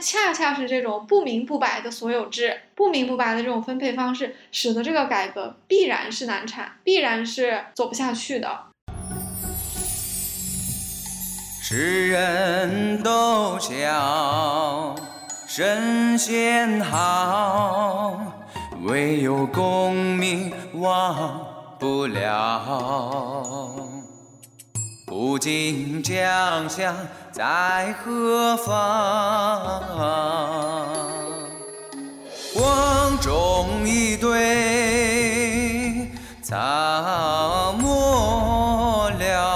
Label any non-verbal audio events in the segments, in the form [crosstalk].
恰恰是这种不明不白的所有制、不明不白的这种分配方式，使得这个改革必然是难产，必然是走不下去的。世人都笑神仙好，唯有功名忘不了。古今将相在何方？光中一对草没了。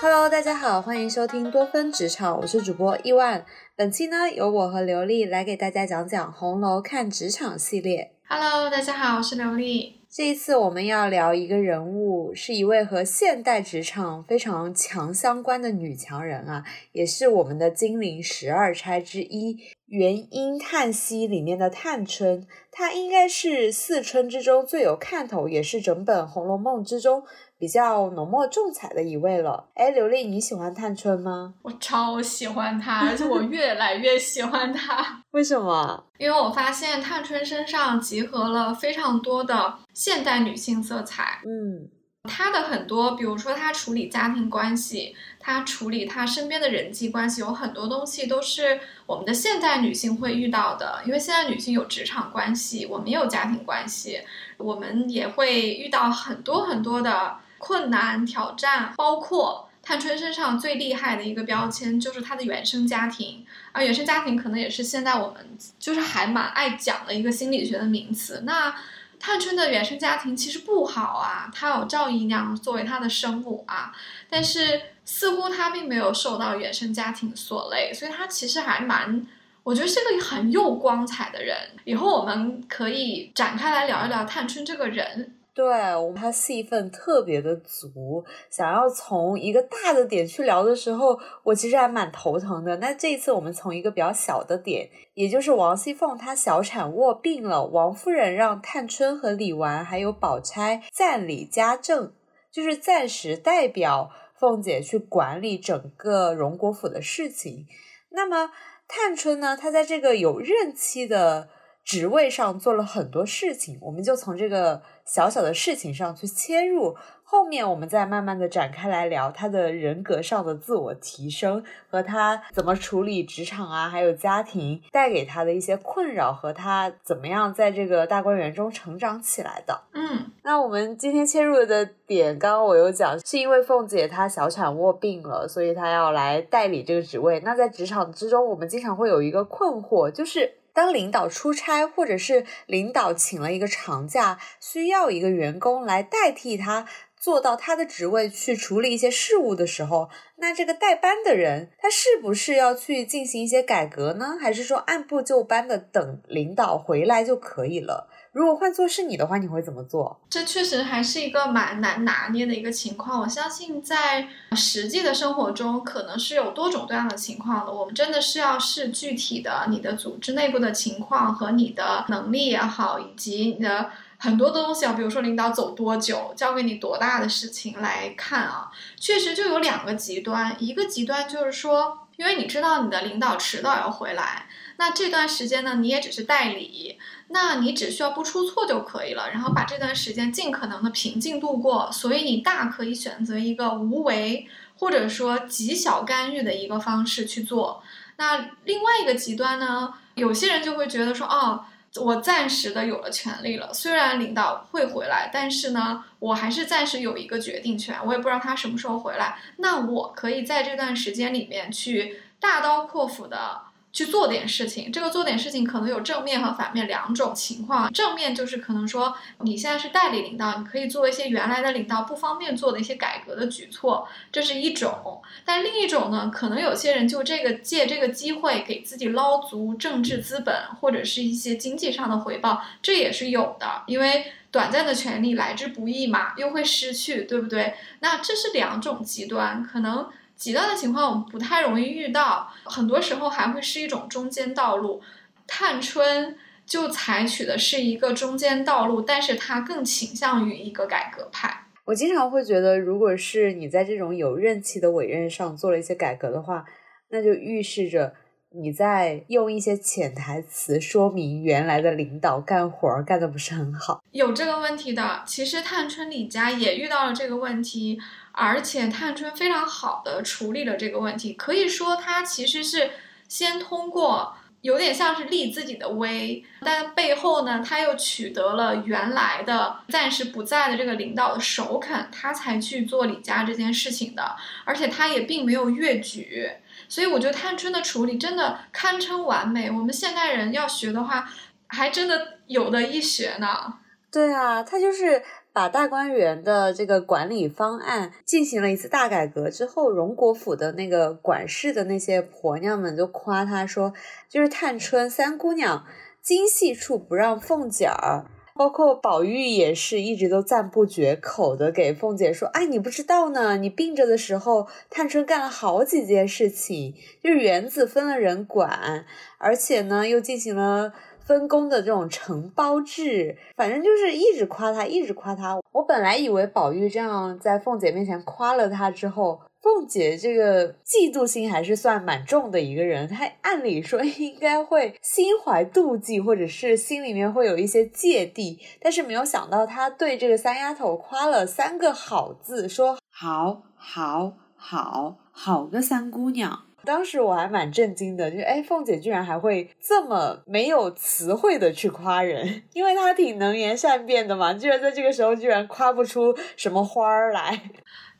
Hello，大家好，欢迎收听多芬职场，我是主播伊万。本期呢，由我和刘丽来给大家讲讲《红楼看职场》系列。Hello，大家好，我是刘丽。这一次我们要聊一个人物，是一位和现代职场非常强相关的女强人啊，也是我们的金陵十二钗之一《元婴叹息》里面的探春。她应该是四春之中最有看头，也是整本《红楼梦》之中比较浓墨重彩的一位了。哎，刘丽，你喜欢探春吗？我超喜欢她，而且我越来越喜欢她。[laughs] 为什么？因为我发现探春身上集合了非常多的现代女性色彩。嗯，她的很多，比如说她处理家庭关系，她处理她身边的人际关系，有很多东西都是我们的现代女性会遇到的。因为现在女性有职场关系，我们也有家庭关系，我们也会遇到很多很多的困难挑战，包括。探春身上最厉害的一个标签就是她的原生家庭，而原生家庭可能也是现在我们就是还蛮爱讲的一个心理学的名词。那探春的原生家庭其实不好啊，她有赵姨娘作为她的生母啊，但是似乎她并没有受到原生家庭所累，所以她其实还蛮，我觉得是个很有光彩的人。以后我们可以展开来聊一聊探春这个人。对，我们他戏份特别的足，想要从一个大的点去聊的时候，我其实还蛮头疼的。那这一次我们从一个比较小的点，也就是王熙凤她小产卧病了，王夫人让探春和李纨还有宝钗暂理家政，就是暂时代表凤姐去管理整个荣国府的事情。那么探春呢，她在这个有任期的职位上做了很多事情，我们就从这个小小的事情上去切入，后面我们再慢慢的展开来聊他的人格上的自我提升和他怎么处理职场啊，还有家庭带给他的一些困扰和他怎么样在这个大观园中成长起来的。嗯，那我们今天切入的点，刚刚我有讲，是因为凤姐她小产卧病了，所以她要来代理这个职位。那在职场之中，我们经常会有一个困惑，就是。当领导出差，或者是领导请了一个长假，需要一个员工来代替他做到他的职位去处理一些事务的时候，那这个代班的人，他是不是要去进行一些改革呢？还是说按部就班的等领导回来就可以了？如果换做是你的话，你会怎么做？这确实还是一个蛮难拿捏的一个情况。我相信在实际的生活中，可能是有多种多样的情况的。我们真的是要视具体的你的组织内部的情况和你的能力也好，以及你的很多的东西啊，比如说领导走多久，交给你多大的事情来看啊。确实就有两个极端，一个极端就是说，因为你知道你的领导迟早要回来，那这段时间呢，你也只是代理。那你只需要不出错就可以了，然后把这段时间尽可能的平静度过。所以你大可以选择一个无为或者说极小干预的一个方式去做。那另外一个极端呢，有些人就会觉得说，哦，我暂时的有了权利了，虽然领导会回来，但是呢，我还是暂时有一个决定权，我也不知道他什么时候回来。那我可以在这段时间里面去大刀阔斧的。去做点事情，这个做点事情可能有正面和反面两种情况。正面就是可能说你现在是代理领导，你可以做一些原来的领导不方便做的一些改革的举措，这是一种。但另一种呢，可能有些人就这个借这个机会给自己捞足政治资本或者是一些经济上的回报，这也是有的。因为短暂的权利来之不易嘛，又会失去，对不对？那这是两种极端，可能。极端的情况我们不太容易遇到，很多时候还会是一种中间道路。探春就采取的是一个中间道路，但是它更倾向于一个改革派。我我经常会觉得，如果是你在这种有任期的委任上做了一些改革的话，那就预示着你在用一些潜台词说明原来的领导干活儿干的不是很好。有这个问题的，其实探春李家也遇到了这个问题，而且探春非常好的处理了这个问题，可以说她其实是先通过。有点像是立自己的威，但背后呢，他又取得了原来的暂时不在的这个领导的首肯，他才去做李家这件事情的，而且他也并没有越矩，所以我觉得探春的处理真的堪称完美。我们现代人要学的话，还真的有的一学呢。对啊，他就是。把大观园的这个管理方案进行了一次大改革之后，荣国府的那个管事的那些婆娘们就夸他说，就是探春三姑娘精细处不让凤姐儿，包括宝玉也是一直都赞不绝口的给凤姐说，哎，你不知道呢，你病着的时候，探春干了好几件事情，就是园子分了人管，而且呢又进行了。分工的这种承包制，反正就是一直夸他，一直夸他。我本来以为宝玉这样在凤姐面前夸了他之后，凤姐这个嫉妒心还是算蛮重的一个人，她按理说 [laughs] 应该会心怀妒忌，或者是心里面会有一些芥蒂。但是没有想到，她对这个三丫头夸了三个好字，说好，好，好，好个三姑娘。当时我还蛮震惊的，就哎，凤姐居然还会这么没有词汇的去夸人，[laughs] 因为她挺能言善辩的嘛，居然在这个时候居然夸不出什么花儿来。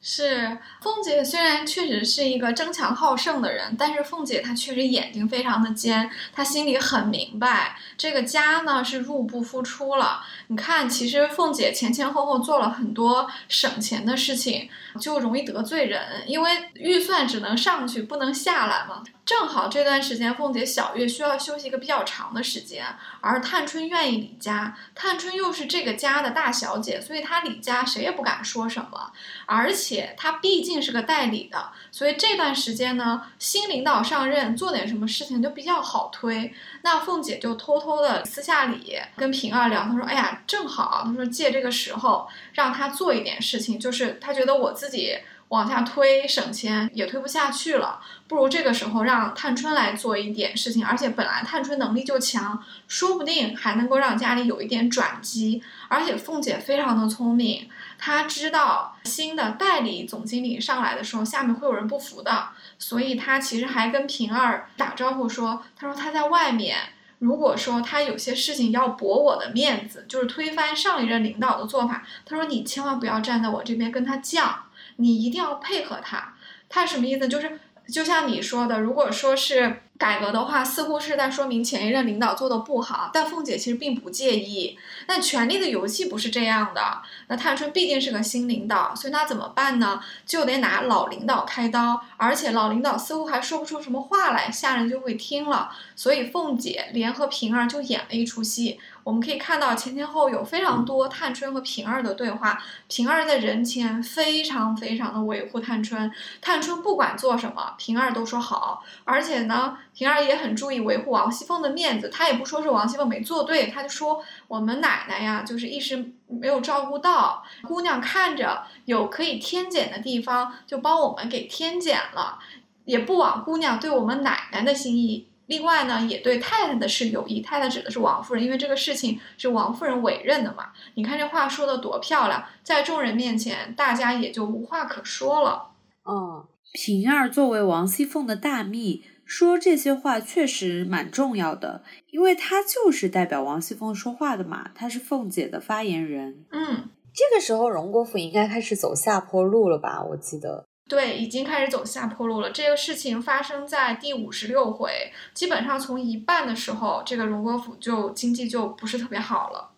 是凤姐虽然确实是一个争强好胜的人，但是凤姐她确实眼睛非常的尖，她心里很明白这个家呢是入不敷出了。你看，其实凤姐前前后后做了很多省钱的事情，就容易得罪人，因为预算只能上去不能下来嘛。正好这段时间，凤姐小月需要休息一个比较长的时间，而探春愿意李家，探春又是这个家的大小姐，所以她李家谁也不敢说什么。而且她毕竟是个代理的，所以这段时间呢，新领导上任，做点什么事情就比较好推。那凤姐就偷偷的私下里跟平儿聊，她说：“哎呀，正好，她说借这个时候让她做一点事情，就是她觉得我自己。”往下推省钱也推不下去了，不如这个时候让探春来做一点事情，而且本来探春能力就强，说不定还能够让家里有一点转机。而且凤姐非常的聪明，她知道新的代理总经理上来的时候，下面会有人不服的，所以她其实还跟平儿打招呼说：“她说她在外面，如果说她有些事情要驳我的面子，就是推翻上一任领导的做法，她说你千万不要站在我这边跟他犟。”你一定要配合他，他什么意思？就是就像你说的，如果说是。改革的话，似乎是在说明前一任领导做的不好，但凤姐其实并不介意。但权力的游戏不是这样的。那探春毕竟是个新领导，所以那怎么办呢？就得拿老领导开刀，而且老领导似乎还说不出什么话来，下人就会听了。所以凤姐联合平儿就演了一出戏。我们可以看到前前后有非常多探春和平儿的对话。平儿在人前非常非常的维护探春，探春不管做什么，平儿都说好，而且呢。平儿也很注意维护王熙凤的面子，她也不说是王熙凤没做对，她就说我们奶奶呀，就是一时没有照顾到姑娘，看着有可以添减的地方，就帮我们给添减了，也不枉姑娘对我们奶奶的心意。另外呢，也对太太的事有益，太太指的是王夫人，因为这个事情是王夫人委任的嘛。你看这话说的多漂亮，在众人面前，大家也就无话可说了。嗯，平儿作为王熙凤的大秘。说这些话确实蛮重要的，因为她就是代表王熙凤说话的嘛，她是凤姐的发言人。嗯，这个时候荣国府应该开始走下坡路了吧？我记得，对，已经开始走下坡路了。这个事情发生在第五十六回，基本上从一半的时候，这个荣国府就经济就不是特别好了。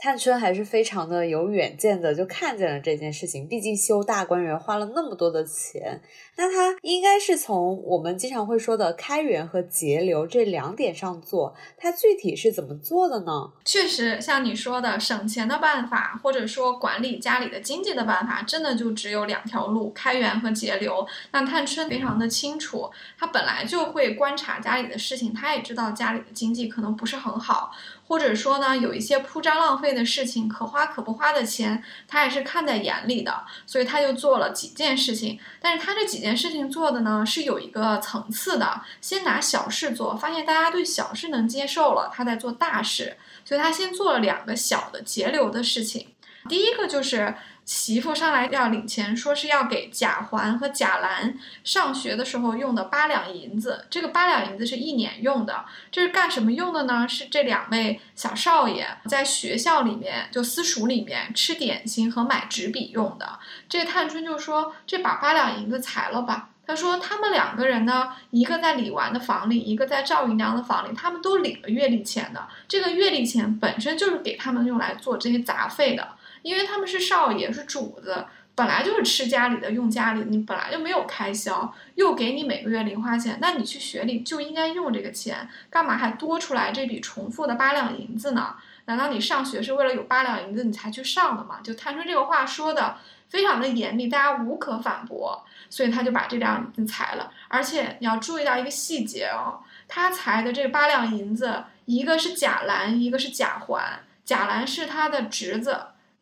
探春还是非常的有远见的，就看见了这件事情。毕竟修大观园花了那么多的钱，那他应该是从我们经常会说的开源和节流这两点上做。他具体是怎么做的呢？确实，像你说的，省钱的办法，或者说管理家里的经济的办法，真的就只有两条路：开源和节流。那探春非常的清楚，他本来就会观察家里的事情，他也知道家里的经济可能不是很好。或者说呢，有一些铺张浪费的事情，可花可不花的钱，他也是看在眼里的，所以他就做了几件事情。但是他这几件事情做的呢，是有一个层次的，先拿小事做，发现大家对小事能接受了，他在做大事，所以他先做了两个小的节流的事情。第一个就是。媳妇上来要领钱，说是要给贾环和贾兰上学的时候用的八两银子。这个八两银子是一年用的，这是干什么用的呢？是这两位小少爷在学校里面，就私塾里面吃点心和买纸笔用的。这探春就说：“这把八两银子裁了吧。”他说：“他们两个人呢，一个在李纨的房里，一个在赵姨娘的房里，他们都领了月例钱的。这个月例钱本身就是给他们用来做这些杂费的。”因为他们是少爷，是主子，本来就是吃家里的，用家里的，你本来就没有开销，又给你每个月零花钱，那你去学里就应该用这个钱，干嘛还多出来这笔重复的八两银子呢？难道你上学是为了有八两银子你才去上的吗？就探春这个话说的非常的严厉，大家无可反驳，所以他就把这两银子裁了。而且你要注意到一个细节哦，他裁的这八两银子，一个是贾兰，一个是贾环，贾兰是他的侄子。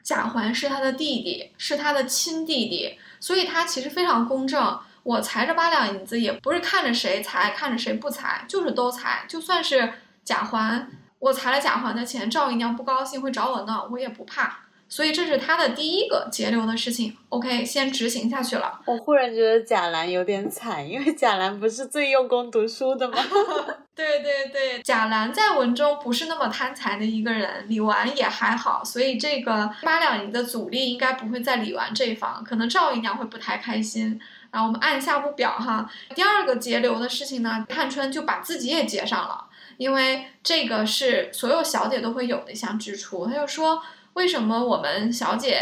贾环是他的弟弟，是他的亲弟弟，所以他其实非常公正。我裁这八两银子，也不是看着谁裁，看着谁不裁，就是都裁。就算是贾环，我裁了贾环的钱，赵姨娘不高兴会找我闹，我也不怕。所以这是他的第一个节流的事情，OK，先执行下去了。我忽然觉得贾兰有点惨，因为贾兰不是最用功读书的吗？[laughs] 对对对，贾兰在文中不是那么贪财的一个人，李纨也还好，所以这个八两银的阻力应该不会在李纨这一方，可能赵姨娘会不太开心。然后，我们按下不表哈。第二个节流的事情呢，探春就把自己也接上了，因为这个是所有小姐都会有的一项支出，她就说。为什么我们小姐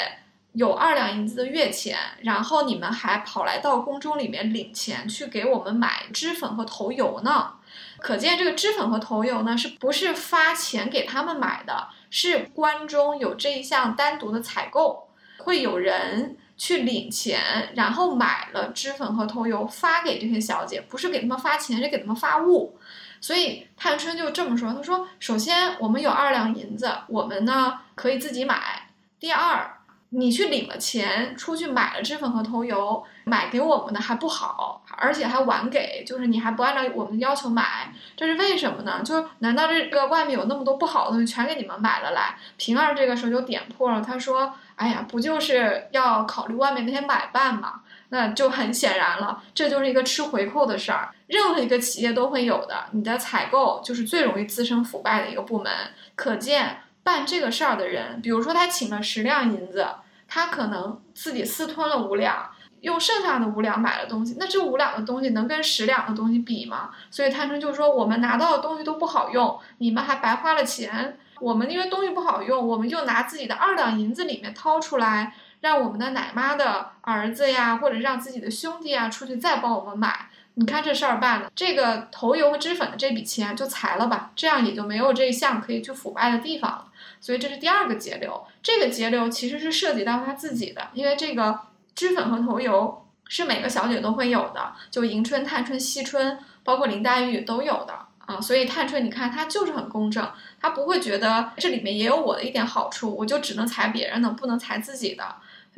有二两银子的月钱，然后你们还跑来到宫中里面领钱去给我们买脂粉和头油呢？可见这个脂粉和头油呢，是不是发钱给他们买的？是关中有这一项单独的采购，会有人去领钱，然后买了脂粉和头油发给这些小姐，不是给他们发钱，是给他们发物。所以探春就这么说：“他说，首先我们有二两银子，我们呢可以自己买。第二，你去领了钱，出去买了脂粉和头油，买给我们的还不好，而且还晚给，就是你还不按照我们的要求买，这是为什么呢？就难道这个外面有那么多不好的东西全给你们买了来？”平儿这个时候就点破了，他说：“哎呀，不就是要考虑外面那些买办吗？”那就很显然了，这就是一个吃回扣的事儿，任何一个企业都会有的。你的采购就是最容易滋生腐败的一个部门。可见办这个事儿的人，比如说他请了十两银子，他可能自己私吞了五两，用剩下的五两买了东西。那这五两的东西能跟十两的东西比吗？所以探春就说：“我们拿到的东西都不好用，你们还白花了钱。我们因为东西不好用，我们就拿自己的二两银子里面掏出来。”让我们的奶妈的儿子呀，或者让自己的兄弟啊出去再帮我们买，你看这事儿办的，这个头油和脂粉的这笔钱就裁了吧，这样也就没有这一项可以去腐败的地方了。所以这是第二个节流，这个节流其实是涉及到他自己的，因为这个脂粉和头油是每个小姐都会有的，就迎春、探春、惜春，包括林黛玉都有的啊。所以探春，你看她就是很公正，她不会觉得这里面也有我的一点好处，我就只能裁别人的，不能裁自己的。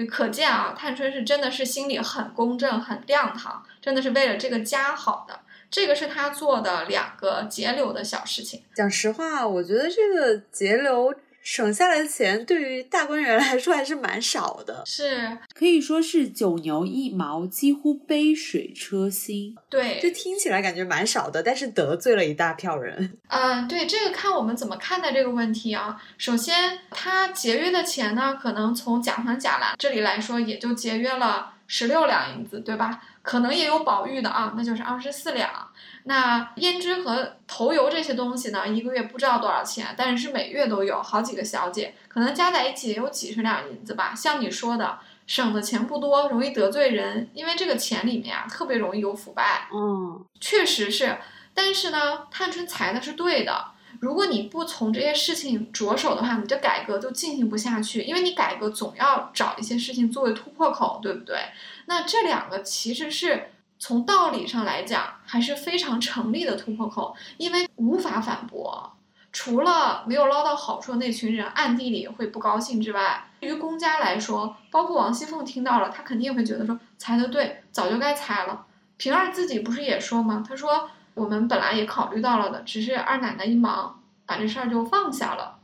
可见啊，探春是真的是心里很公正、很亮堂，真的是为了这个家好的。这个是他做的两个节流的小事情。讲实话，我觉得这个节流。省下来的钱对于大观园来说还是蛮少的，是可以说是九牛一毛，几乎杯水车薪。对，就听起来感觉蛮少的，但是得罪了一大票人。[laughs] 嗯，对，这个看我们怎么看待这个问题啊。首先，他节约的钱呢，可能从贾环、贾兰这里来说，也就节约了十六两银子，对吧？可能也有宝玉的啊，那就是二十四两。那胭脂和头油这些东西呢，一个月不知道多少钱，但是每月都有好几个小姐，可能加在一起也有几十两银子吧。像你说的，省的钱不多，容易得罪人，因为这个钱里面啊，特别容易有腐败。嗯，确实是。但是呢，探春裁的是对的。如果你不从这些事情着手的话，你这改革就进行不下去，因为你改革总要找一些事情作为突破口，对不对？那这两个其实是。从道理上来讲，还是非常成立的突破口，因为无法反驳。除了没有捞到好处的那群人暗地里会不高兴之外，对于公家来说，包括王熙凤听到了，她肯定会觉得说裁的对，早就该裁了。平儿自己不是也说吗？她说我们本来也考虑到了的，只是二奶奶一忙，把这事儿就放下了。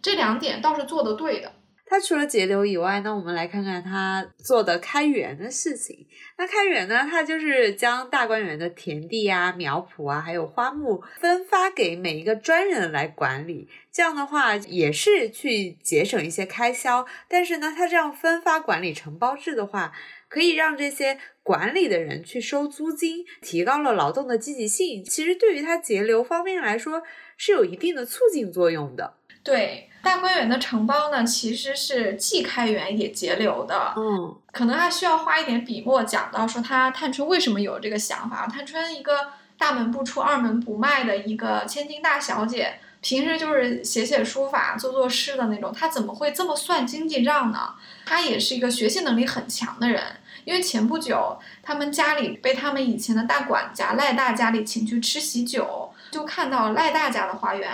这两点倒是做的对的。他除了节流以外，那我们来看看他做的开源的事情。那开源呢，他就是将大观园的田地啊、苗圃啊，还有花木分发给每一个专人来管理。这样的话，也是去节省一些开销。但是呢，他这样分发管理承包制的话，可以让这些管理的人去收租金，提高了劳动的积极性。其实对于他节流方面来说，是有一定的促进作用的。对大观园的承包呢，其实是既开源也节流的。嗯，可能还需要花一点笔墨讲到说他探春为什么有这个想法。探春一个大门不出二门不迈的一个千金大小姐，平时就是写写书法、做做诗的那种，她怎么会这么算经济账呢？她也是一个学习能力很强的人。因为前不久他们家里被他们以前的大管家赖大家里请去吃喜酒，就看到赖大家的花园。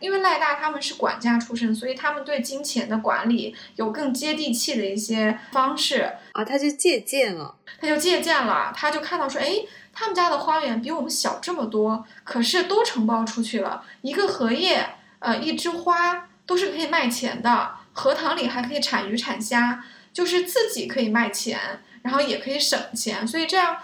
因为赖大他们是管家出身，所以他们对金钱的管理有更接地气的一些方式啊，他就借鉴了，他就借鉴了，他就看到说，哎，他们家的花园比我们小这么多，可是都承包出去了，一个荷叶，呃，一枝花都是可以卖钱的，荷塘里还可以产鱼产虾，就是自己可以卖钱，然后也可以省钱，所以这样。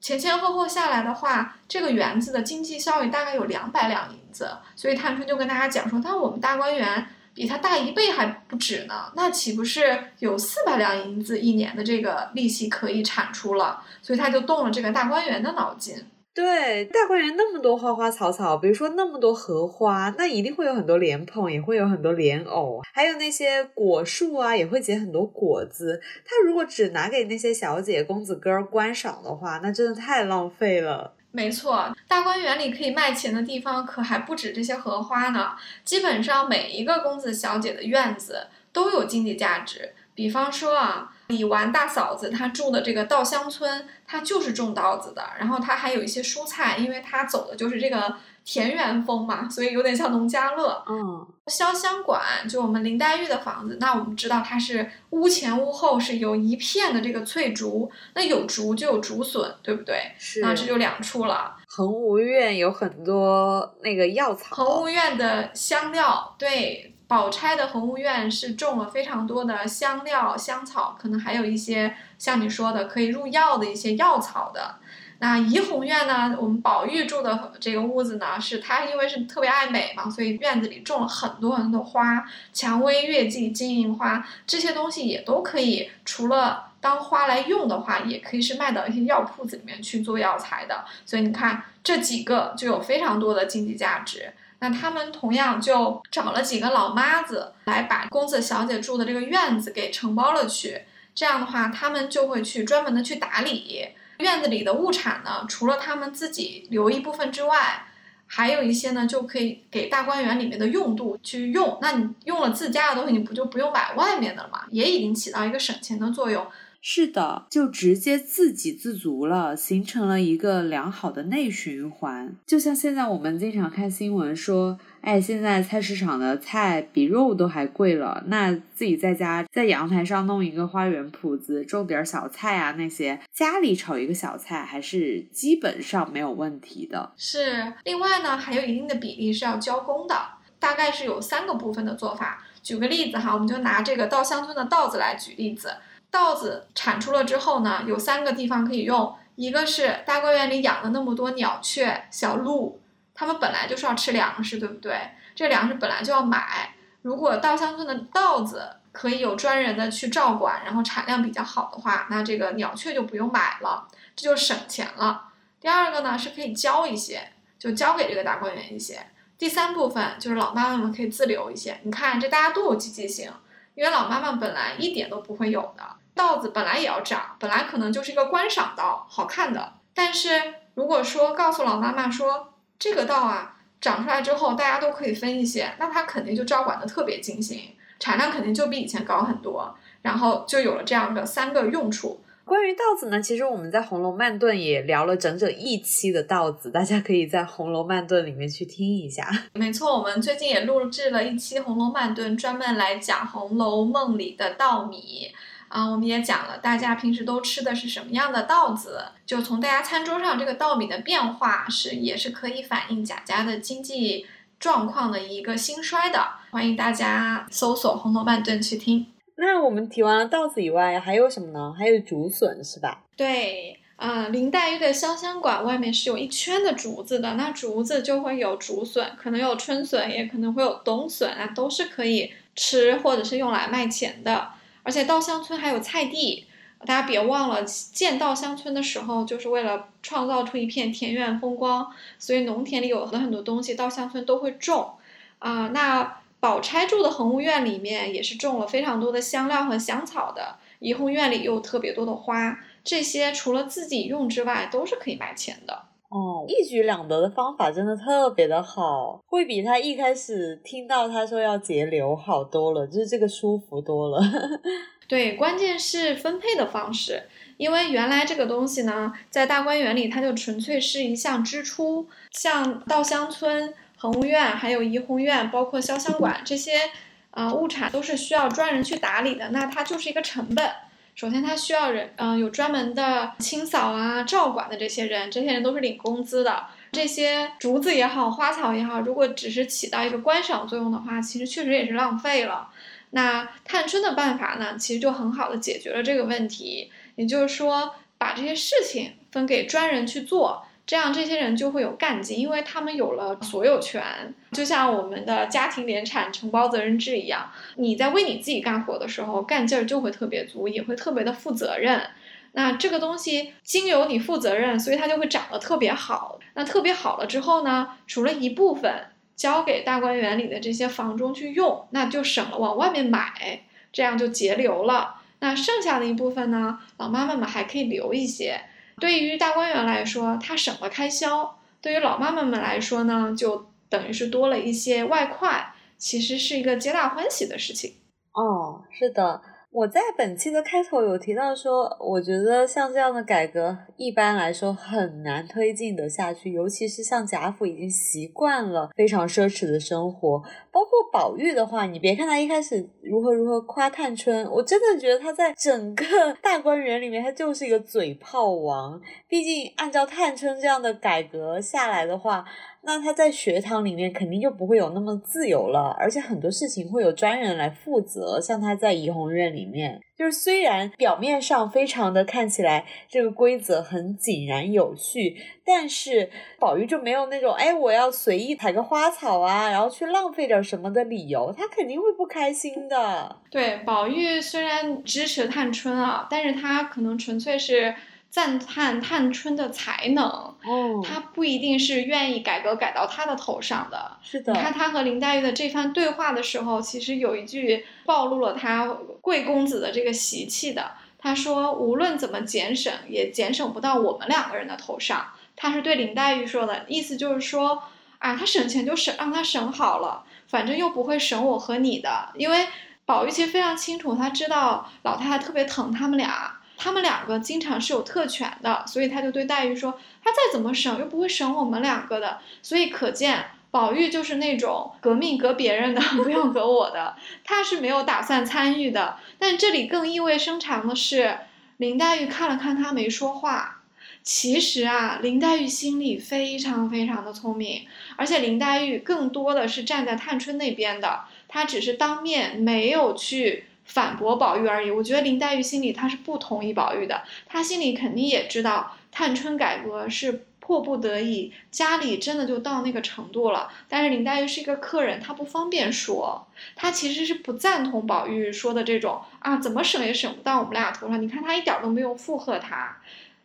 前前后后下来的话，这个园子的经济效益大概有两百两银子，所以探春就跟大家讲说，但我们大观园比他大一倍还不止呢，那岂不是有四百两银子一年的这个利息可以产出了？所以他就动了这个大观园的脑筋。对，大观园那么多花花草草，比如说那么多荷花，那一定会有很多莲蓬，也会有很多莲藕，还有那些果树啊，也会结很多果子。他如果只拿给那些小姐、公子哥观赏的话，那真的太浪费了。没错，大观园里可以卖钱的地方可还不止这些荷花呢。基本上每一个公子小姐的院子都有经济价值。比方说啊。李纨大嫂子她住的这个稻香村，她就是种稻子的，然后她还有一些蔬菜，因为她走的就是这个田园风嘛，所以有点像农家乐。嗯，潇湘馆就我们林黛玉的房子，那我们知道它是屋前屋后是有一片的这个翠竹，那有竹就有竹笋，对不对？是。那这就两处了。恒芜苑有很多那个药草。恒芜苑的香料，对。宝钗的恒芜院是种了非常多的香料、香草，可能还有一些像你说的可以入药的一些药草的。那怡红院呢？我们宝玉住的这个屋子呢，是他因为是特别爱美嘛，所以院子里种了很多很多花，蔷薇、月季、金银花这些东西也都可以，除了当花来用的话，也可以是卖到一些药铺子里面去做药材的。所以你看这几个就有非常多的经济价值。那他们同样就找了几个老妈子来把公子小姐住的这个院子给承包了去。这样的话，他们就会去专门的去打理院子里的物产呢。除了他们自己留一部分之外，还有一些呢就可以给大观园里面的用度去用。那你用了自家的东西，你不就不用买外面的了吗？也已经起到一个省钱的作用。是的，就直接自给自足了，形成了一个良好的内循环。就像现在我们经常看新闻说，哎，现在菜市场的菜比肉都还贵了。那自己在家在阳台上弄一个花园圃子，种点小菜啊，那些家里炒一个小菜还是基本上没有问题的。是，另外呢，还有一定的比例是要交工的，大概是有三个部分的做法。举个例子哈，我们就拿这个稻香村的稻子来举例子。稻子产出了之后呢，有三个地方可以用，一个是大观园里养了那么多鸟雀、小鹿，它们本来就是要吃粮食，对不对？这粮食本来就要买。如果稻香村的稻子可以有专人的去照管，然后产量比较好的话，那这个鸟雀就不用买了，这就省钱了。第二个呢是可以交一些，就交给这个大观园一些。第三部分就是老妈妈们可以自留一些。你看这大家都有积极性，因为老妈妈本来一点都不会有的。稻子本来也要长，本来可能就是一个观赏稻，好看的。但是如果说告诉老妈妈说这个稻啊长出来之后，大家都可以分一些，那它肯定就照管的特别精心，产量肯定就比以前高很多。然后就有了这样的三个用处。关于稻子呢，其实我们在《红楼慢炖》也聊了整整一期的稻子，大家可以在《红楼慢炖》里面去听一下。[laughs] 没错，我们最近也录制了一期《红楼慢炖》，专门来讲《红楼梦》里的稻米。啊，我们也讲了，大家平时都吃的是什么样的稻子？就从大家餐桌上这个稻米的变化，是也是可以反映贾家的经济状况的一个兴衰的。欢迎大家搜索《红楼慢炖》去听。那我们提完了稻子以外，还有什么呢？还有竹笋是吧？对，啊，林黛玉的潇湘馆外面是有一圈的竹子的，那竹子就会有竹笋，可能有春笋，也可能会有冬笋啊，都是可以吃或者是用来卖钱的。而且稻香村还有菜地，大家别忘了建稻香村的时候，就是为了创造出一片田园风光，所以农田里有很多很多东西，稻香村都会种。啊，那宝钗住的恒芜院里面也是种了非常多的香料和香草的，怡红院里又特别多的花，这些除了自己用之外，都是可以卖钱的。哦，一举两得的方法真的特别的好，会比他一开始听到他说要节流好多了，就是这个舒服多了。[laughs] 对，关键是分配的方式，因为原来这个东西呢，在大观园里，它就纯粹是一项支出，像稻香村、恒芜院、还有怡红院，包括潇湘馆这些，呃，物产都是需要专人去打理的，那它就是一个成本。首先，他需要人，嗯，有专门的清扫啊、照管的这些人，这些人都是领工资的。这些竹子也好，花草也好，如果只是起到一个观赏作用的话，其实确实也是浪费了。那探春的办法呢，其实就很好的解决了这个问题，也就是说，把这些事情分给专人去做。这样这些人就会有干劲，因为他们有了所有权，就像我们的家庭联产承包责任制一样。你在为你自己干活的时候，干劲儿就会特别足，也会特别的负责任。那这个东西经由你负责任，所以它就会长得特别好。那特别好了之后呢，除了一部分交给大观园里的这些房中去用，那就省了往外面买，这样就节流了。那剩下的一部分呢，老妈妈们还可以留一些。对于大观园来说，它省了开销；对于老妈妈们来说呢，就等于是多了一些外快，其实是一个皆大欢喜的事情。哦，是的。我在本期的开头有提到说，我觉得像这样的改革，一般来说很难推进的下去，尤其是像贾府已经习惯了非常奢侈的生活，包括宝玉的话，你别看他一开始如何如何夸探春，我真的觉得他在整个 [laughs] 大观园里面，他就是一个嘴炮王。毕竟按照探春这样的改革下来的话。那他在学堂里面肯定就不会有那么自由了，而且很多事情会有专人来负责。像他在怡红院里面，就是虽然表面上非常的看起来这个规则很井然有序，但是宝玉就没有那种哎我要随意采个花草啊，然后去浪费点什么的理由，他肯定会不开心的。对，宝玉虽然支持探春啊，但是他可能纯粹是。赞叹探春的才能，哦，他不一定是愿意改革改到他的头上的。是的，你看他和林黛玉的这番对话的时候，其实有一句暴露了他贵公子的这个习气的。他说：“无论怎么减省，也减省不到我们两个人的头上。”他是对林黛玉说的，意思就是说，啊，他省钱就省，让他省好了，反正又不会省我和你的。因为宝玉其实非常清楚，他知道老太太特别疼他们俩。他们两个经常是有特权的，所以他就对黛玉说：“他再怎么省，又不会省我们两个的。”所以可见，宝玉就是那种革命革别人的，[laughs] 不用革我的，他是没有打算参与的。但这里更意味深长的是，林黛玉看了看他，没说话。其实啊，林黛玉心里非常非常的聪明，而且林黛玉更多的是站在探春那边的，她只是当面没有去。反驳宝玉而已。我觉得林黛玉心里她是不同意宝玉的，她心里肯定也知道探春改革是迫不得已，家里真的就到那个程度了。但是林黛玉是一个客人，她不方便说，她其实是不赞同宝玉说的这种啊，怎么省也省不到我们俩头上。你看她一点都没有附和他，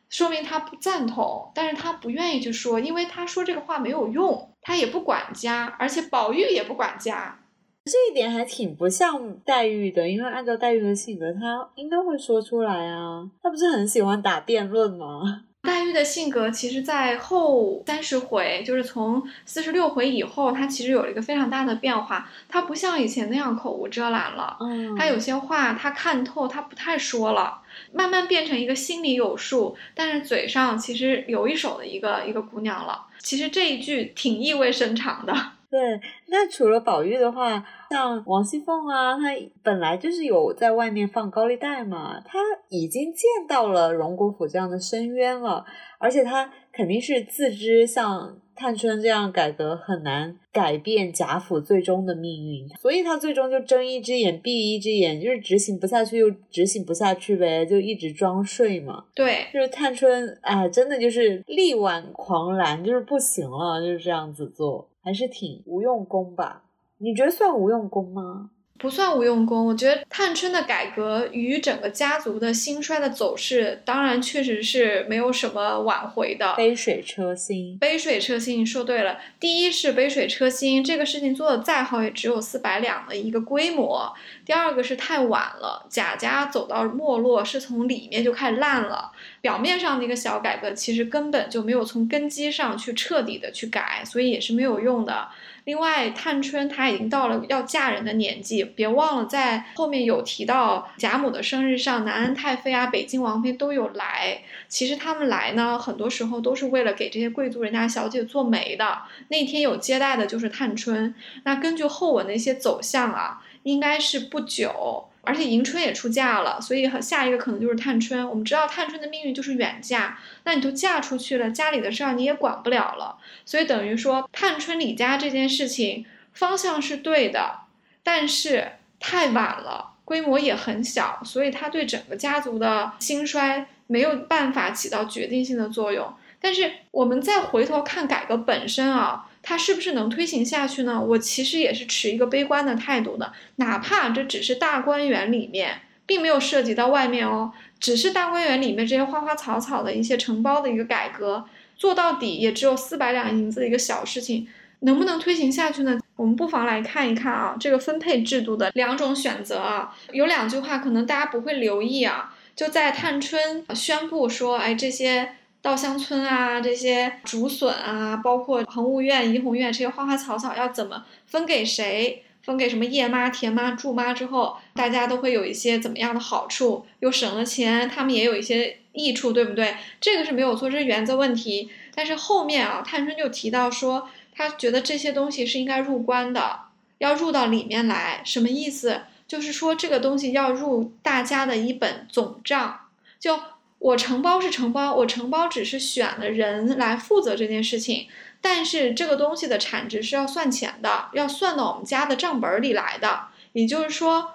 说明她不赞同，但是她不愿意去说，因为她说这个话没有用，她也不管家，而且宝玉也不管家。这一点还挺不像黛玉的，因为按照黛玉的性格，她应该会说出来啊。她不是很喜欢打辩论吗？[laughs] 黛玉的性格，其实，在后三十回，就是从四十六回以后，她其实有了一个非常大的变化。她不像以前那样口无遮拦了，嗯，她有些话她看透，她不太说了，慢慢变成一个心里有数，但是嘴上其实有一手的一个一个姑娘了。其实这一句挺意味深长的。对，那除了宝玉的话，像王熙凤啊，她本来就是有在外面放高利贷嘛，她已经见到了荣国府这样的深渊了，而且她肯定是自知像探春这样改革很难改变贾府最终的命运，所以她最终就睁一只眼闭一只眼，就是执行不下去又执行不下去呗，就一直装睡嘛。对，就是探春，哎，真的就是力挽狂澜，就是不行了，就是这样子做。还是挺无用功吧？你觉得算无用功吗？不算无用功。我觉得探春的改革与整个家族的兴衰的走势，当然确实是没有什么挽回的。杯水车薪，杯水车薪，你说对了。第一是杯水车薪，这个事情做的再好，也只有四百两的一个规模。第二个是太晚了，贾家走到没落是从里面就开始烂了。表面上的一个小改革，其实根本就没有从根基上去彻底的去改，所以也是没有用的。另外，探春她已经到了要嫁人的年纪，别忘了在后面有提到贾母的生日上，南安太妃啊、北京王妃都有来。其实他们来呢，很多时候都是为了给这些贵族人家小姐做媒的。那天有接待的就是探春。那根据后文的一些走向啊，应该是不久。而且迎春也出嫁了，所以下一个可能就是探春。我们知道探春的命运就是远嫁，那你都嫁出去了，家里的事儿你也管不了了，所以等于说探春李家这件事情方向是对的，但是太晚了，规模也很小，所以他对整个家族的兴衰没有办法起到决定性的作用。但是我们再回头看改革本身啊。它是不是能推行下去呢？我其实也是持一个悲观的态度的，哪怕这只是大观园里面，并没有涉及到外面哦，只是大观园里面这些花花草草的一些承包的一个改革，做到底也只有四百两银子的一个小事情，能不能推行下去呢？我们不妨来看一看啊，这个分配制度的两种选择啊，有两句话可能大家不会留意啊，就在探春宣布说，哎，这些。稻香村啊，这些竹笋啊，包括恒芜院、怡红院这些花花草草要怎么分给谁？分给什么叶妈、田妈、祝妈之后，大家都会有一些怎么样的好处？又省了钱，他们也有一些益处，对不对？这个是没有错，这是原则问题。但是后面啊，探春就提到说，他觉得这些东西是应该入关的，要入到里面来。什么意思？就是说这个东西要入大家的一本总账，就。我承包是承包，我承包只是选了人来负责这件事情，但是这个东西的产值是要算钱的，要算到我们家的账本里来的。也就是说，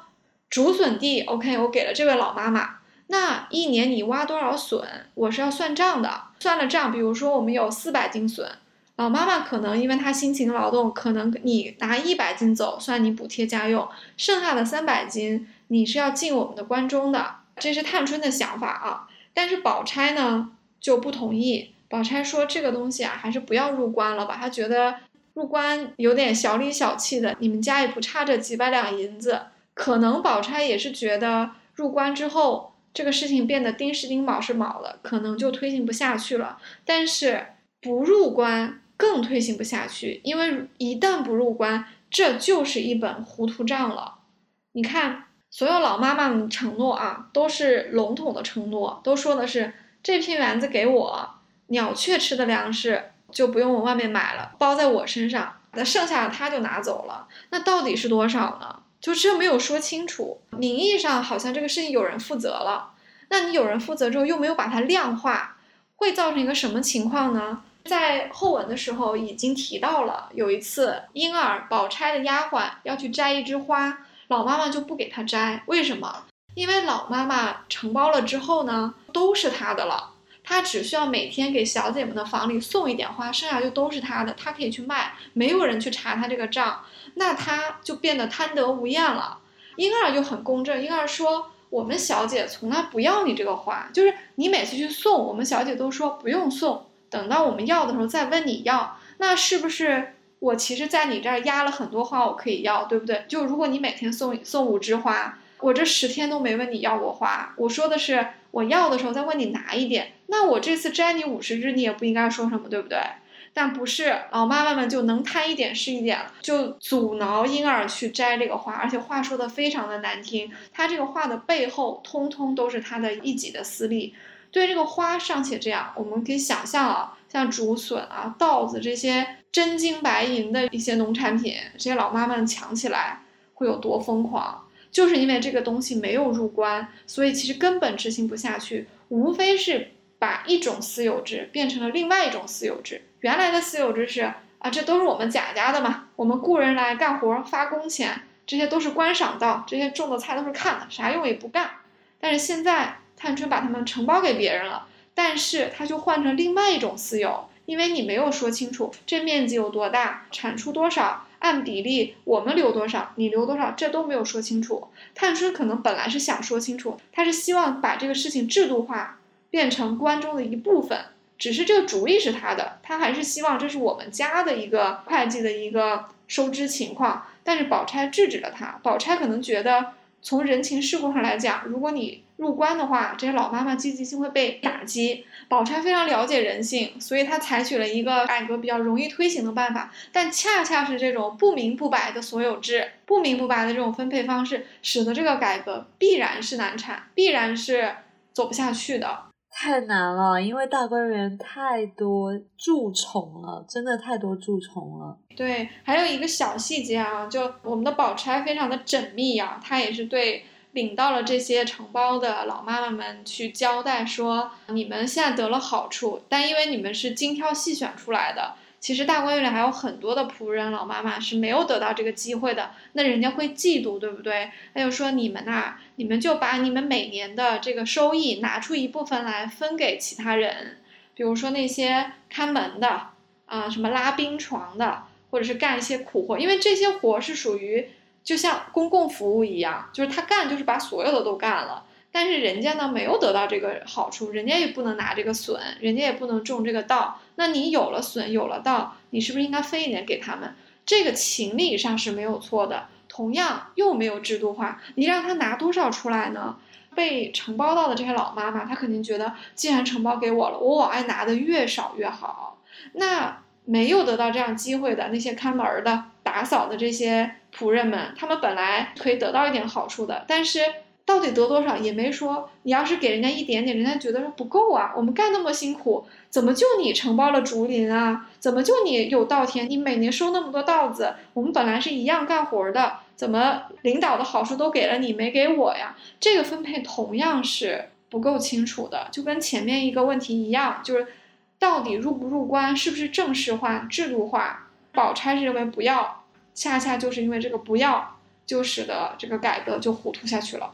竹笋地，OK，我给了这位老妈妈，那一年你挖多少笋，我是要算账的。算了账，比如说我们有四百斤笋，老妈妈可能因为她辛勤劳动，可能你拿一百斤走，算你补贴家用，剩下的三百斤你是要进我们的关中的。这是探春的想法啊。但是宝钗呢就不同意，宝钗说这个东西啊还是不要入关了吧，她觉得入关有点小里小气的，你们家也不差这几百两银子，可能宝钗也是觉得入关之后这个事情变得丁是丁卯是卯了，可能就推行不下去了。但是不入关更推行不下去，因为一旦不入关，这就是一本糊涂账了。你看。所有老妈妈们承诺啊，都是笼统的承诺，都说的是这片园子给我，鸟雀吃的粮食就不用往外面买了，包在我身上，那剩下的他就拿走了。那到底是多少呢？就这没有说清楚。名义上好像这个事情有人负责了，那你有人负责之后又没有把它量化，会造成一个什么情况呢？在后文的时候已经提到了，有一次婴儿宝钗的丫鬟要去摘一枝花。老妈妈就不给他摘，为什么？因为老妈妈承包了之后呢，都是他的了。他只需要每天给小姐们的房里送一点花，剩下就都是他的，他可以去卖，没有人去查他这个账，那他就变得贪得无厌了。婴儿就很公正，婴儿说：“我们小姐从来不要你这个花，就是你每次去送，我们小姐都说不用送，等到我们要的时候再问你要，那是不是？”我其实，在你这儿压了很多花，我可以要，对不对？就如果你每天送送五枝花，我这十天都没问你要过花。我说的是，我要的时候再问你拿一点，那我这次摘你五十枝，你也不应该说什么，对不对？但不是老妈妈们就能贪一点是一点，就阻挠婴儿去摘这个花，而且话说的非常的难听。他这个话的背后，通通都是他的一己的私利。对这个花尚且这样，我们可以想象啊，像竹笋啊、稻子这些真金白银的一些农产品，这些老妈妈们抢起来会有多疯狂？就是因为这个东西没有入关，所以其实根本执行不下去，无非是。把一种私有制变成了另外一种私有制。原来的私有制是啊，这都是我们贾家的嘛，我们雇人来干活发工钱，这些都是观赏到，这些种的菜都是看的，啥用也不干。但是现在探春把他们承包给别人了，但是他就换成另外一种私有，因为你没有说清楚这面积有多大，产出多少，按比例我们留多少，你留多少，这都没有说清楚。探春可能本来是想说清楚，他是希望把这个事情制度化。变成关中的一部分，只是这个主意是他的，他还是希望这是我们家的一个会计的一个收支情况。但是宝钗制止了他，宝钗可能觉得从人情世故上来讲，如果你入关的话，这些老妈妈积极性会被打击。宝钗非常了解人性，所以她采取了一个改革比较容易推行的办法。但恰恰是这种不明不白的所有制，不明不白的这种分配方式，使得这个改革必然是难产，必然是走不下去的。太难了，因为大观园太多蛀虫了，真的太多蛀虫了。对，还有一个小细节啊，就我们的宝钗非常的缜密啊，她也是对领到了这些承包的老妈妈们去交代说，你们现在得了好处，但因为你们是精挑细选出来的。其实大观园里还有很多的仆人老妈妈是没有得到这个机会的，那人家会嫉妒，对不对？那就说你们呐，你们就把你们每年的这个收益拿出一部分来分给其他人，比如说那些看门的啊，什么拉冰床的，或者是干一些苦活，因为这些活是属于就像公共服务一样，就是他干就是把所有的都干了。但是人家呢没有得到这个好处，人家也不能拿这个笋，人家也不能种这个稻。那你有了笋，有了稻，你是不是应该分一点给他们？这个情理上是没有错的。同样又没有制度化，你让他拿多少出来呢？被承包到的这些老妈妈，她肯定觉得，既然承包给我了，我往外拿的越少越好。那没有得到这样机会的那些看门的、打扫的这些仆人们，他们本来可以得到一点好处的，但是。到底得多少也没说，你要是给人家一点点，人家觉得说不够啊。我们干那么辛苦，怎么就你承包了竹林啊？怎么就你有稻田？你每年收那么多稻子，我们本来是一样干活的，怎么领导的好处都给了你，没给我呀？这个分配同样是不够清楚的，就跟前面一个问题一样，就是到底入不入关，是不是正式化、制度化？宝钗是认为不要，恰恰就是因为这个不要，就使得这个改革就糊涂下去了。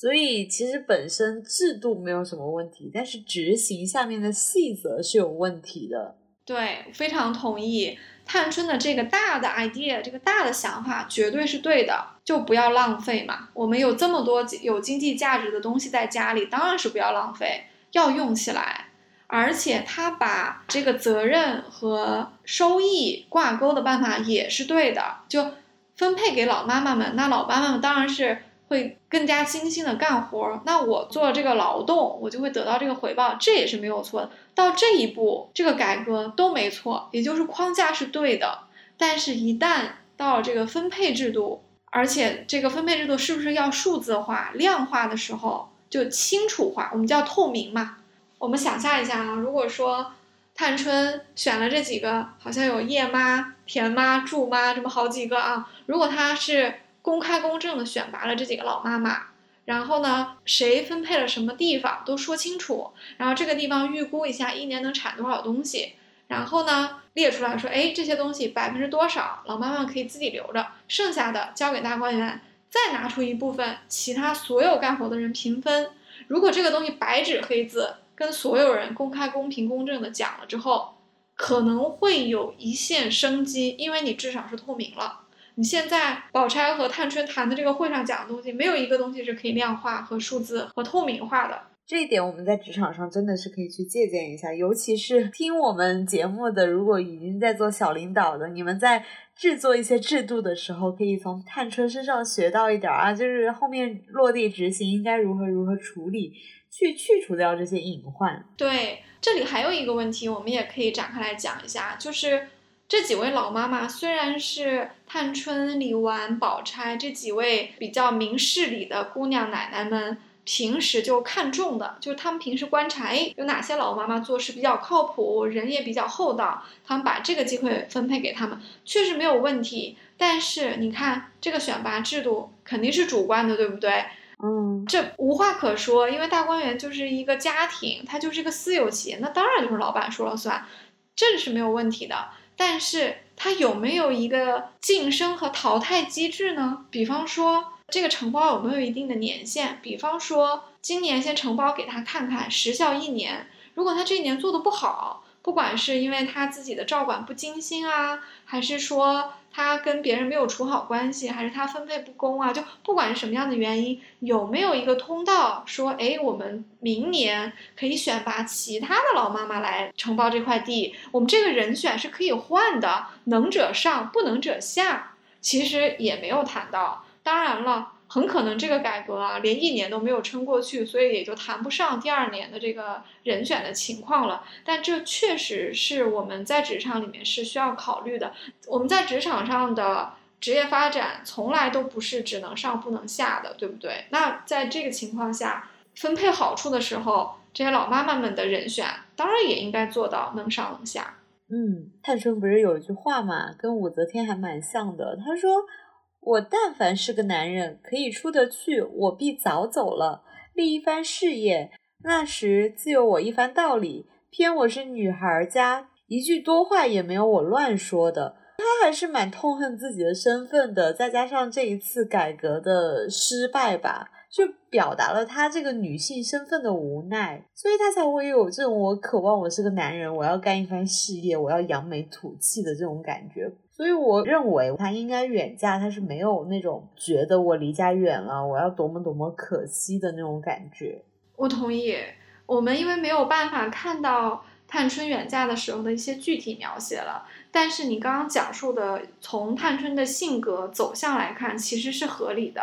所以其实本身制度没有什么问题，但是执行下面的细则是有问题的。对，非常同意。探春的这个大的 idea，这个大的想法绝对是对的，就不要浪费嘛。我们有这么多有经济价值的东西在家里，当然是不要浪费，要用起来。而且他把这个责任和收益挂钩的办法也是对的，就分配给老妈妈们。那老妈妈们当然是。会更加精心的干活，那我做这个劳动，我就会得到这个回报，这也是没有错的。到这一步，这个改革都没错，也就是框架是对的。但是，一旦到了这个分配制度，而且这个分配制度是不是要数字化、量化的时候，就清楚化，我们叫透明嘛？我们想象一下啊，如果说探春选了这几个，好像有叶妈、田妈、祝妈这么好几个啊，如果她是。公开公正的选拔了这几个老妈妈，然后呢，谁分配了什么地方都说清楚，然后这个地方预估一下一年能产多少东西，然后呢列出来说，哎，这些东西百分之多少老妈妈可以自己留着，剩下的交给大观园，再拿出一部分其他所有干活的人平分。如果这个东西白纸黑字跟所有人公开、公平、公正的讲了之后，可能会有一线生机，因为你至少是透明了。你现在宝钗和探春谈的这个会上讲的东西，没有一个东西是可以量化和数字和透明化的。这一点我们在职场上真的是可以去借鉴一下，尤其是听我们节目的，如果已经在做小领导的，你们在制作一些制度的时候，可以从探春身上学到一点啊，就是后面落地执行应该如何如何处理，去去除掉这些隐患。对，这里还有一个问题，我们也可以展开来讲一下，就是这几位老妈妈虽然是探春、李纨、宝钗这几位比较明事理的姑娘奶奶们。平时就看重的，就是他们平时观察，哎，有哪些老妈妈做事比较靠谱，人也比较厚道，他们把这个机会分配给他们，确实没有问题。但是你看这个选拔制度肯定是主观的，对不对？嗯，这无话可说，因为大观园就是一个家庭，它就是一个私有企业，那当然就是老板说了算，这是没有问题的。但是它有没有一个晋升和淘汰机制呢？比方说。这个承包有没有一定的年限？比方说，今年先承包给他看看，时效一年。如果他这一年做的不好，不管是因为他自己的照管不精心啊，还是说他跟别人没有处好关系，还是他分配不公啊，就不管是什么样的原因，有没有一个通道说，哎，我们明年可以选拔其他的老妈妈来承包这块地？我们这个人选是可以换的，能者上，不能者下。其实也没有谈到。当然了，很可能这个改革啊，连一年都没有撑过去，所以也就谈不上第二年的这个人选的情况了。但这确实是我们在职场里面是需要考虑的。我们在职场上的职业发展从来都不是只能上不能下的，对不对？那在这个情况下，分配好处的时候，这些老妈妈们的人选当然也应该做到能上能下。嗯，探春不是有一句话嘛，跟武则天还蛮像的。她说。我但凡是个男人，可以出得去，我必早走了，立一番事业。那时自有我一番道理。偏我是女孩家，一句多话也没有我乱说的。他还是蛮痛恨自己的身份的，再加上这一次改革的失败吧，就表达了她这个女性身份的无奈，所以她才会有这种我渴望我是个男人，我要干一番事业，我要扬眉吐气的这种感觉。所以我认为她应该远嫁，她是没有那种觉得我离家远了，我要多么多么可惜的那种感觉。我同意。我们因为没有办法看到探春远嫁的时候的一些具体描写了，但是你刚刚讲述的，从探春的性格走向来看，其实是合理的。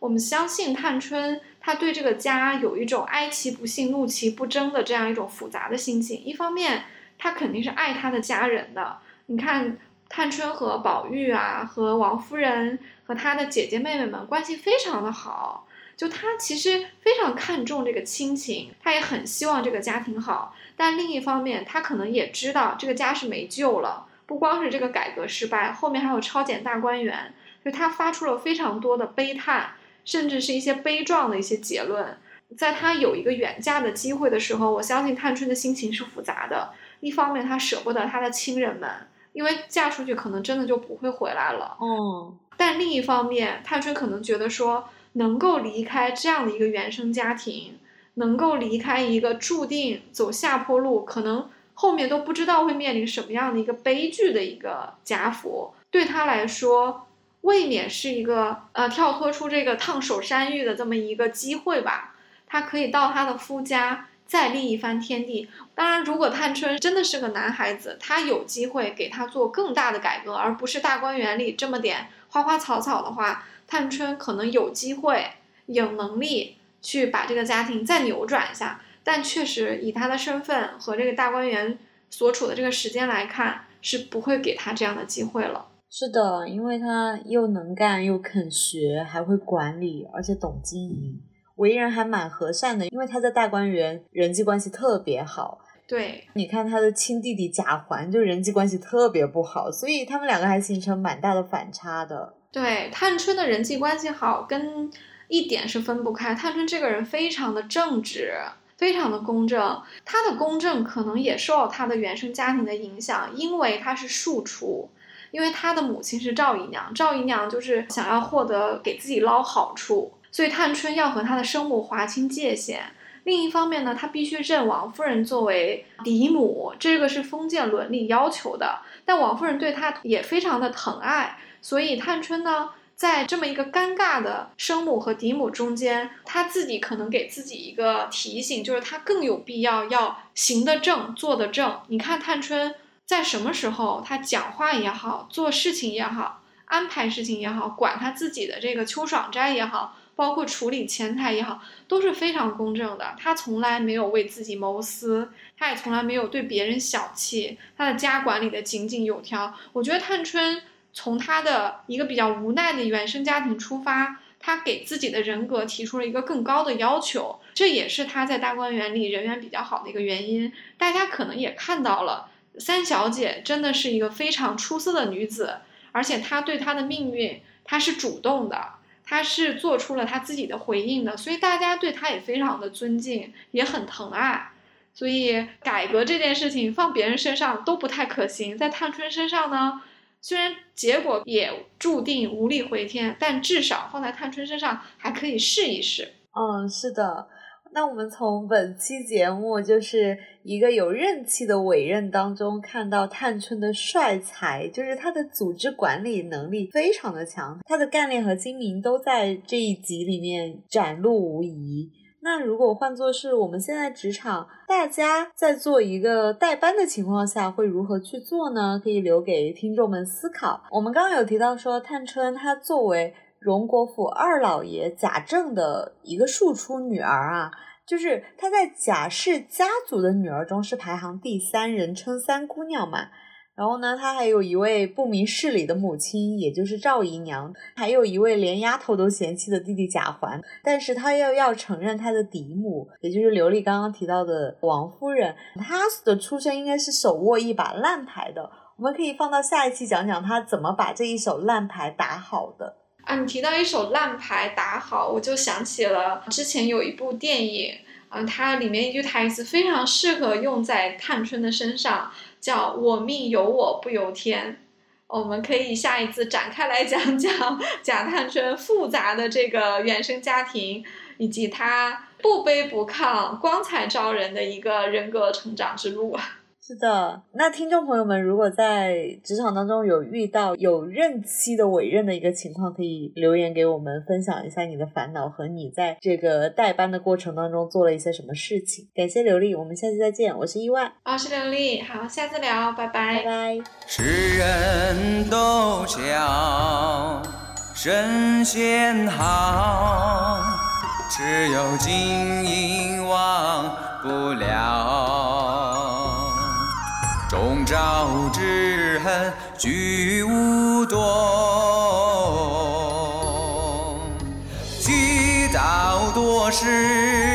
我们相信探春，她对这个家有一种哀其不幸，怒其不争的这样一种复杂的心情。一方面，她肯定是爱她的家人的。你看。探春和宝玉啊，和王夫人和她的姐姐妹妹们关系非常的好，就她其实非常看重这个亲情，她也很希望这个家庭好。但另一方面，她可能也知道这个家是没救了，不光是这个改革失败，后面还有超检大观园，就她发出了非常多的悲叹，甚至是一些悲壮的一些结论。在她有一个远嫁的机会的时候，我相信探春的心情是复杂的。一方面，她舍不得她的亲人们。因为嫁出去可能真的就不会回来了。嗯，但另一方面，探春可能觉得说，能够离开这样的一个原生家庭，能够离开一个注定走下坡路，可能后面都不知道会面临什么样的一个悲剧的一个家福，对她来说，未免是一个呃跳脱出这个烫手山芋的这么一个机会吧。她可以到她的夫家。再立一番天地。当然，如果探春真的是个男孩子，他有机会给他做更大的改革，而不是大观园里这么点花花草草的话，探春可能有机会、有能力去把这个家庭再扭转一下。但确实，以他的身份和这个大观园所处的这个时间来看，是不会给他这样的机会了。是的，因为他又能干，又肯学，还会管理，而且懂经营。为人还蛮和善的，因为他在大观园人际关系特别好。对，你看他的亲弟弟贾环就人际关系特别不好，所以他们两个还形成蛮大的反差的。对，探春的人际关系好，跟一点是分不开。探春这个人非常的正直，非常的公正。他的公正可能也受到她的原生家庭的影响，因为他是庶出，因为她的母亲是赵姨娘，赵姨娘就是想要获得给自己捞好处。所以探春要和她的生母划清界限。另一方面呢，她必须认王夫人作为嫡母，这个是封建伦理要求的。但王夫人对她也非常的疼爱，所以探春呢，在这么一个尴尬的生母和嫡母中间，他自己可能给自己一个提醒，就是他更有必要要行得正，坐得正。你看探春在什么时候，他讲话也好，做事情也好，安排事情也好，管他自己的这个秋爽斋也好，包括处理前台也好，都是非常公正的。他从来没有为自己谋私，他也从来没有对别人小气，他的家管理的井井有条。我觉得探春。从他的一个比较无奈的原生家庭出发，他给自己的人格提出了一个更高的要求，这也是他在大观园里人缘比较好的一个原因。大家可能也看到了，三小姐真的是一个非常出色的女子，而且她对她的命运，她是主动的，她是做出了她自己的回应的，所以大家对她也非常的尊敬，也很疼爱。所以改革这件事情放别人身上都不太可行，在探春身上呢？虽然结果也注定无力回天，但至少放在探春身上还可以试一试。嗯，是的。那我们从本期节目就是一个有任气的委任当中看到探春的帅才，就是她的组织管理能力非常的强，她的干练和精明都在这一集里面展露无遗。那如果换作是我们现在职场，大家在做一个代班的情况下，会如何去做呢？可以留给听众们思考。我们刚刚有提到说，探春她作为荣国府二老爷贾政的一个庶出女儿啊，就是她在贾氏家族的女儿中是排行第三，人称三姑娘嘛。然后呢，她还有一位不明事理的母亲，也就是赵姨娘，还有一位连丫头都嫌弃的弟弟贾环。但是她又要承认她的嫡母，也就是刘丽刚刚提到的王夫人，她的出身应该是手握一把烂牌的。我们可以放到下一期讲讲她怎么把这一手烂牌打好的。啊，你提到一手烂牌打好，我就想起了之前有一部电影，嗯，它里面一句台词非常适合用在探春的身上。叫我命由我不由天，我们可以下一次展开来讲讲贾探春复杂的这个原生家庭，以及她不卑不亢、光彩照人的一个人格成长之路。是的，那听众朋友们，如果在职场当中有遇到有任期的委任的一个情况，可以留言给我们分享一下你的烦恼和你在这个代班的过程当中做了一些什么事情。感谢刘丽，我们下期再见，我是意外，我是刘丽，好，下次聊，拜拜，拜拜。世人都晓神仙好，只有金银忘不了。终朝之恨居无多，积道多时。